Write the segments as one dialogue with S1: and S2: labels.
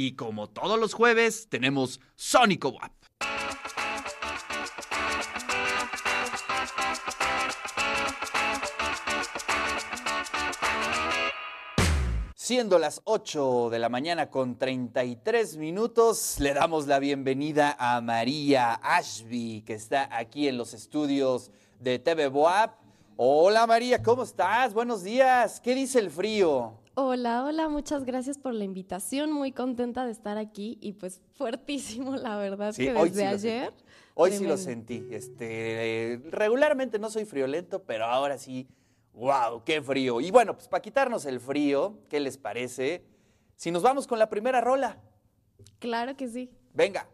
S1: Y como todos los jueves, tenemos Sónico WAP. Siendo las 8 de la mañana con 33 minutos, le damos la bienvenida a María Ashby, que está aquí en los estudios de TV Boab. Hola María, ¿cómo estás? Buenos días. ¿Qué dice el frío?
S2: Hola, hola, muchas gracias por la invitación. Muy contenta de estar aquí y pues fuertísimo, la verdad, que desde ayer.
S1: Hoy sí lo sentí. Este, regularmente no soy friolento, pero ahora sí ¡Wow! ¡Qué frío! Y bueno, pues para quitarnos el frío, ¿qué les parece? Si nos vamos con la primera rola.
S2: Claro que sí.
S1: Venga.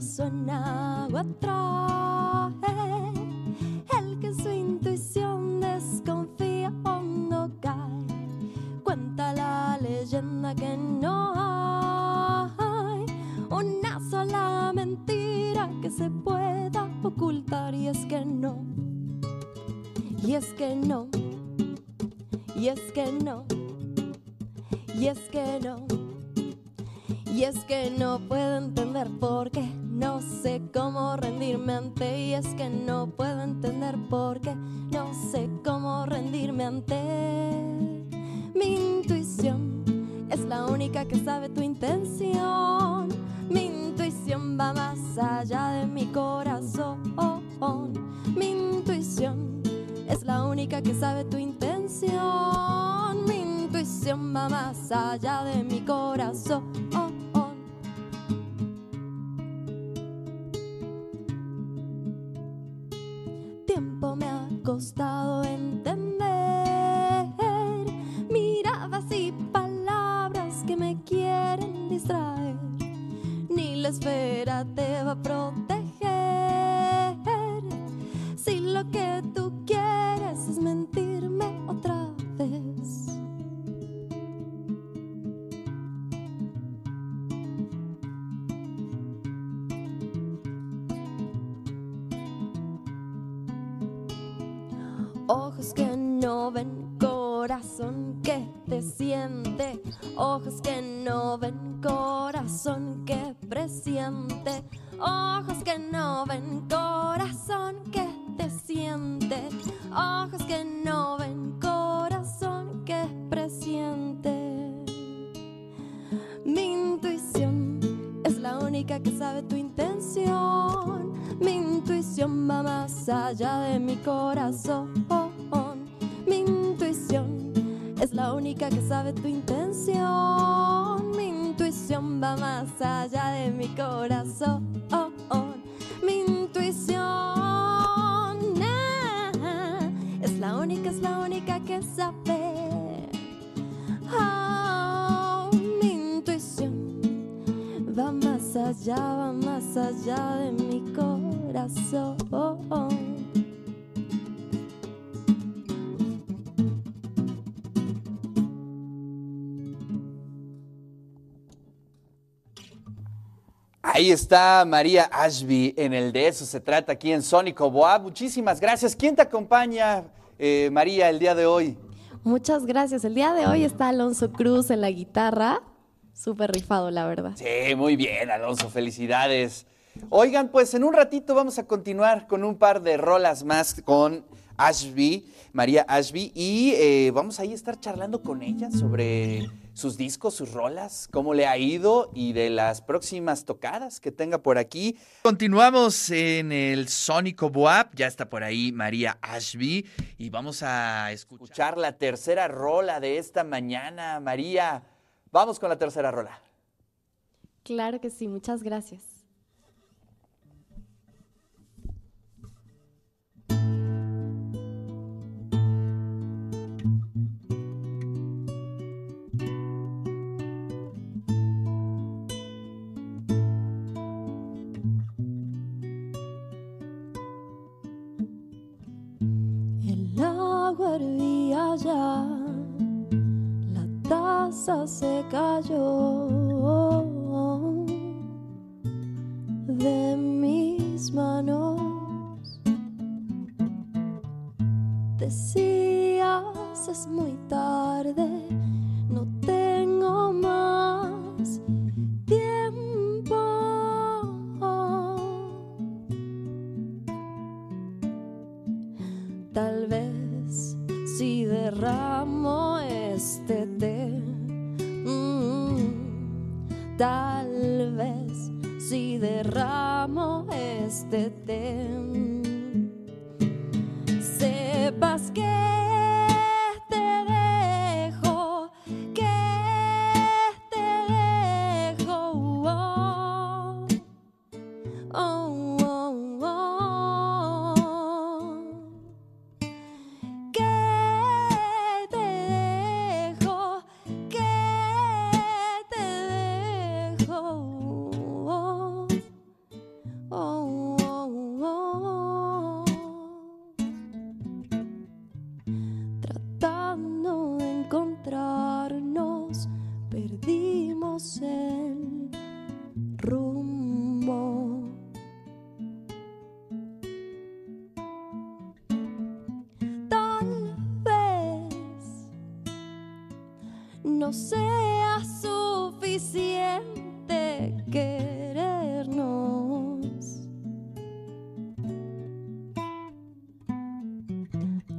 S3: El río suena atrás que no hay una sola mentira que se pueda ocultar y es que no, y es que no, y es que no, y es que no, y es que no puedo entender por qué no sé cómo rendirme ante y es que no puedo entender por qué no sé cómo rendirme ante mi intuición es la única que sabe tu intención. Mi intuición va más allá de mi corazón. Mi intuición es la única que sabe tu intención. Mi intuición va más allá de mi corazón. Esfera te va a proteger. Si lo que tú quieres es mentirme otra vez. Ojos que no ven, corazón que te siente. Ojos que no ven, corazón que presiente, ojos que no ven, corazón que te siente, ojos que no ven, corazón que presiente. Mi intuición es la única que sabe tu intención, mi intuición va más allá de mi corazón, mi intuición es la única que sabe tu intención más allá de mi corazón. Mi intuición es la única, es la única que sabe. Oh, mi intuición va más allá, va más allá de mi corazón.
S1: Ahí está María Ashby en el de eso se trata aquí en Sónico Boa. Muchísimas gracias. ¿Quién te acompaña, eh, María, el día de hoy?
S2: Muchas gracias. El día de hoy está Alonso Cruz en la guitarra. Súper rifado, la verdad.
S1: Sí, muy bien, Alonso. Felicidades. Oigan, pues en un ratito vamos a continuar con un par de rolas más con Ashby, María Ashby, y eh, vamos ahí a estar charlando con ella sobre sus discos, sus rolas, cómo le ha ido y de las próximas tocadas que tenga por aquí. Continuamos en el Sónico Boab, ya está por ahí María Ashby y vamos a escuchar la tercera rola de esta mañana. María, vamos con la tercera rola.
S2: Claro que sí, muchas gracias.
S3: la taza se cayó de mis manos. Decías es muy tarde tratando de encontrarnos, perdimos el rumbo. Tal vez no sea suficiente querernos.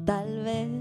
S3: Tal vez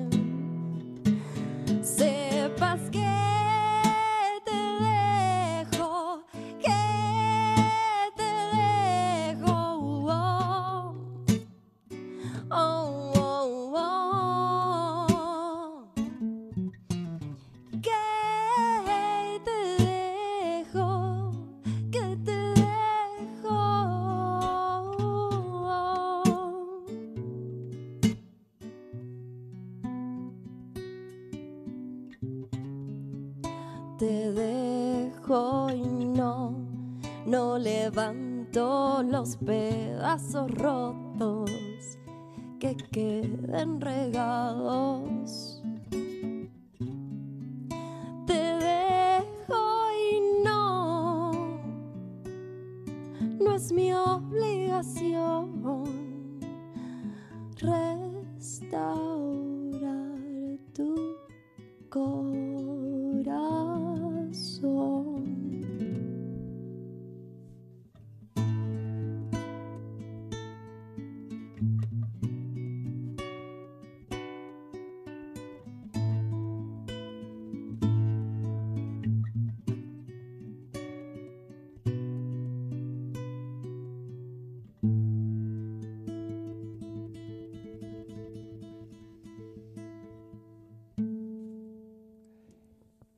S3: los pedazos rotos que queden regados.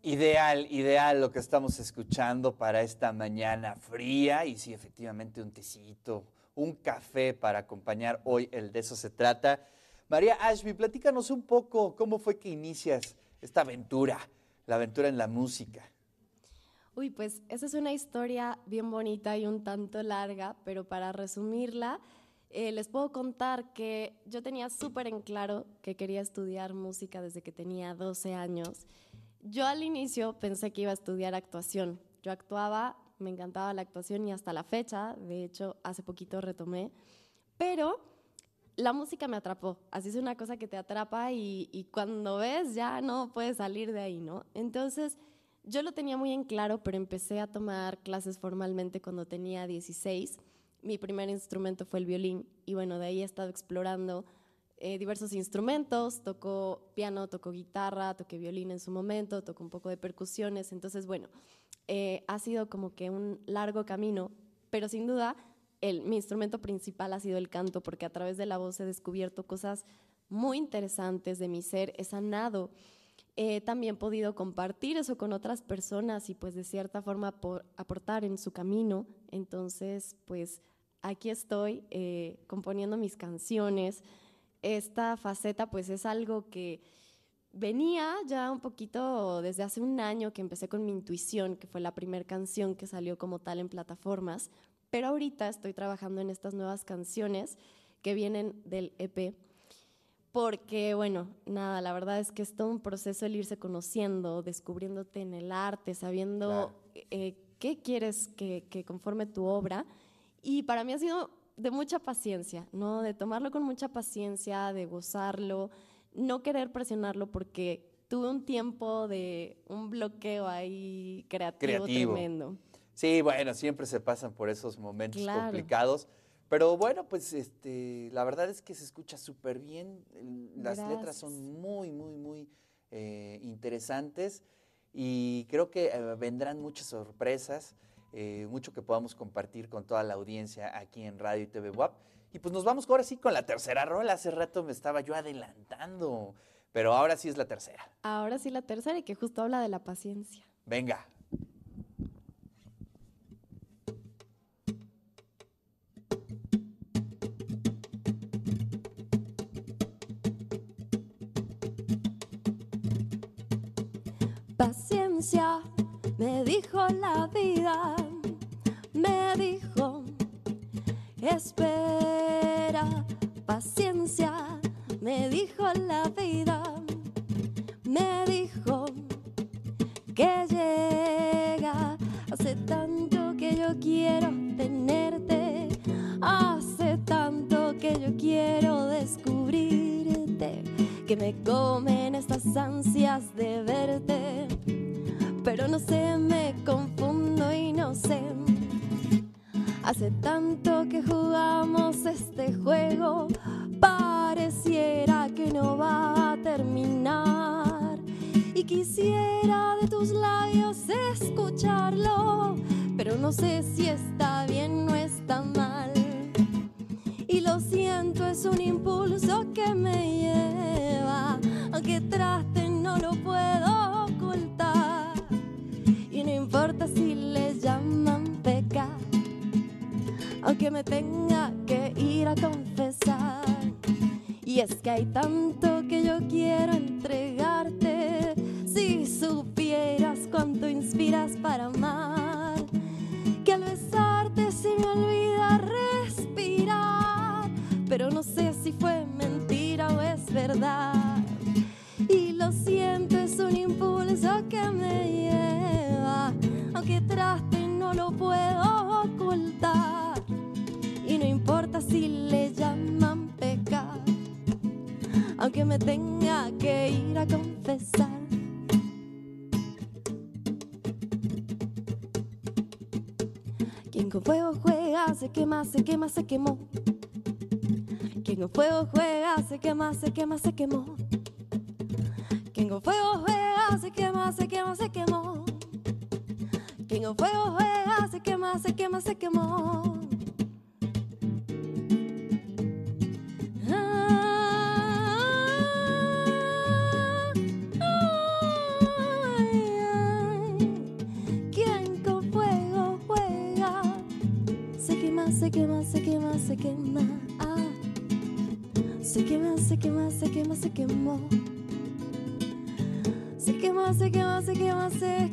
S1: Ideal, ideal lo que estamos escuchando para esta mañana fría y sí, efectivamente un tecito, un café para acompañar hoy el de eso se trata. María Ashby, platícanos un poco cómo fue que inicias esta aventura, la aventura en la música.
S2: Uy, pues esa es una historia bien bonita y un tanto larga, pero para resumirla, eh, les puedo contar que yo tenía súper en claro que quería estudiar música desde que tenía 12 años yo al inicio pensé que iba a estudiar actuación. Yo actuaba, me encantaba la actuación y hasta la fecha, de hecho, hace poquito retomé, pero la música me atrapó. Así es una cosa que te atrapa y, cuando ves ya no puedes salir de ahí, ¿no? Entonces, yo lo tenía muy en claro, pero empecé a tomar clases formalmente cuando tenía 16. Mi primer instrumento fue el violín y bueno, de ahí he estado explorando eh, diversos instrumentos, tocó piano, tocó guitarra, toqué violín en su momento, tocó un poco de percusiones, entonces bueno, eh, ha sido como que un largo camino, pero sin duda el, mi instrumento principal ha sido el canto, porque a través de la voz he descubierto cosas muy interesantes de mi ser, he sanado. He también podido compartir eso con otras personas y pues de cierta forma por, aportar en su camino. Entonces, pues aquí estoy eh, componiendo mis canciones, esta faceta pues es algo que venía ya un poquito desde hace un año que empecé con mi intuición, que fue la primera canción que salió como tal en plataformas, pero ahorita estoy trabajando en estas nuevas canciones que vienen del EP. Porque, bueno, nada, la verdad es que es todo un proceso el irse conociendo, descubriéndote en el arte, sabiendo eh, qué quieres que, que conforme tu obra. Y para mí ha sido de mucha paciencia, ¿no? De tomarlo con mucha paciencia, de gozarlo, no querer presionarlo porque tuve un tiempo de un bloqueo ahí creativo,
S1: Creativo.
S2: tremendo.
S1: Sí, bueno, siempre se pasan por esos momentos
S2: Claro.
S1: complicados. Pero bueno, pues este, la verdad es que se escucha súper bien. Las letras son muy, muy, muy eh, interesantes. Y creo que eh, vendrán muchas sorpresas, eh, mucho que podamos compartir con toda la audiencia aquí en Radio y TV WAP. Y pues nos vamos ahora sí con la tercera rola. Hace rato me estaba yo adelantando, pero ahora sí es la tercera.
S2: Ahora sí la tercera y que justo habla de la paciencia.
S1: Venga.
S3: Paciencia, me dijo la vida, me dijo, espera, paciencia, me dijo la vida, me dijo que llega, hace tanto que yo quiero tenerte, hace tanto que yo quiero descubrirte, que me comen estas ansias de verte, pero no sé, me confundo y no sé. Hace tanto que jugamos este juego, pareciera que no va a terminar. Y quisiera de tus labios escucharlo, pero no sé si está bien o está mal. Y lo siento, es un impulso que me Y Quien con fuego juega se quema, se quema, se quemó. Quien con fuego juega se quema, se quema, se quemó. Quien con fuego juega se quema, se quema, se quemó. Quien con fuego juega se quema, se quema, se quemó. Se quema, se quema, se quema, se quema. Ah. Se quema, se quema, se quema, se quemó. Se quema, se quema, se quema, se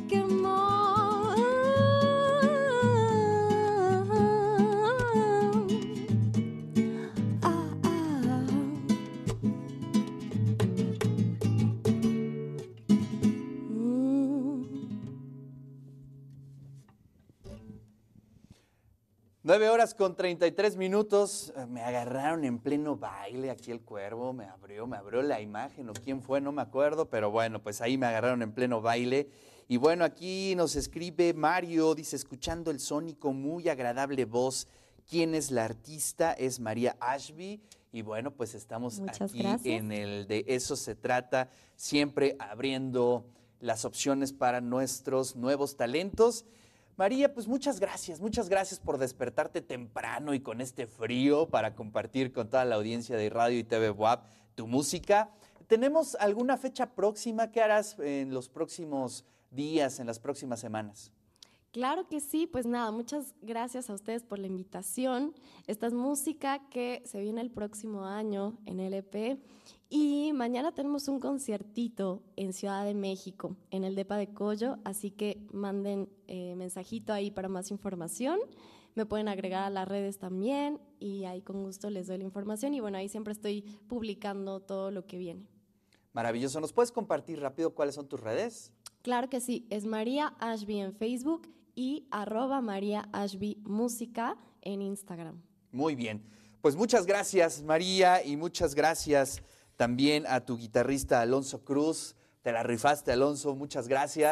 S1: 9 horas con 33 minutos. Eh, me agarraron en pleno baile aquí el cuervo. Me abrió, me abrió la imagen o quién fue, no me acuerdo. Pero bueno, pues ahí me agarraron en pleno baile. Y bueno, aquí nos escribe Mario, dice, escuchando el sónico, muy agradable voz. ¿Quién es la artista? Es María Ashby. Y bueno, pues estamos aquí en el de eso se trata, siempre abriendo las opciones para nuestros nuevos talentos. María, pues muchas gracias, muchas gracias por despertarte temprano y con este frío para compartir con toda la audiencia de Radio y TV WAP tu música. ¿Tenemos alguna fecha próxima? ¿Qué harás en los próximos días, en las próximas semanas?
S3: Claro que sí, pues nada, muchas gracias a ustedes por la invitación. Esta es música que se viene el próximo año en LP y mañana tenemos un conciertito en Ciudad de México, en el Depa de Collo, así que manden eh, mensajito ahí para más información. Me pueden agregar a las redes también y ahí con gusto les doy la información y bueno, ahí siempre estoy publicando todo lo que viene.
S1: Maravilloso. ¿Nos puedes compartir rápido cuáles son tus redes?
S3: Claro que sí, es María Ashby en Facebook y arroba María Ashby Música en Instagram.
S1: Muy bien. Pues muchas gracias, María, y muchas gracias también a tu guitarrista Alonso Cruz. Te la rifaste, Alonso. Muchas gracias.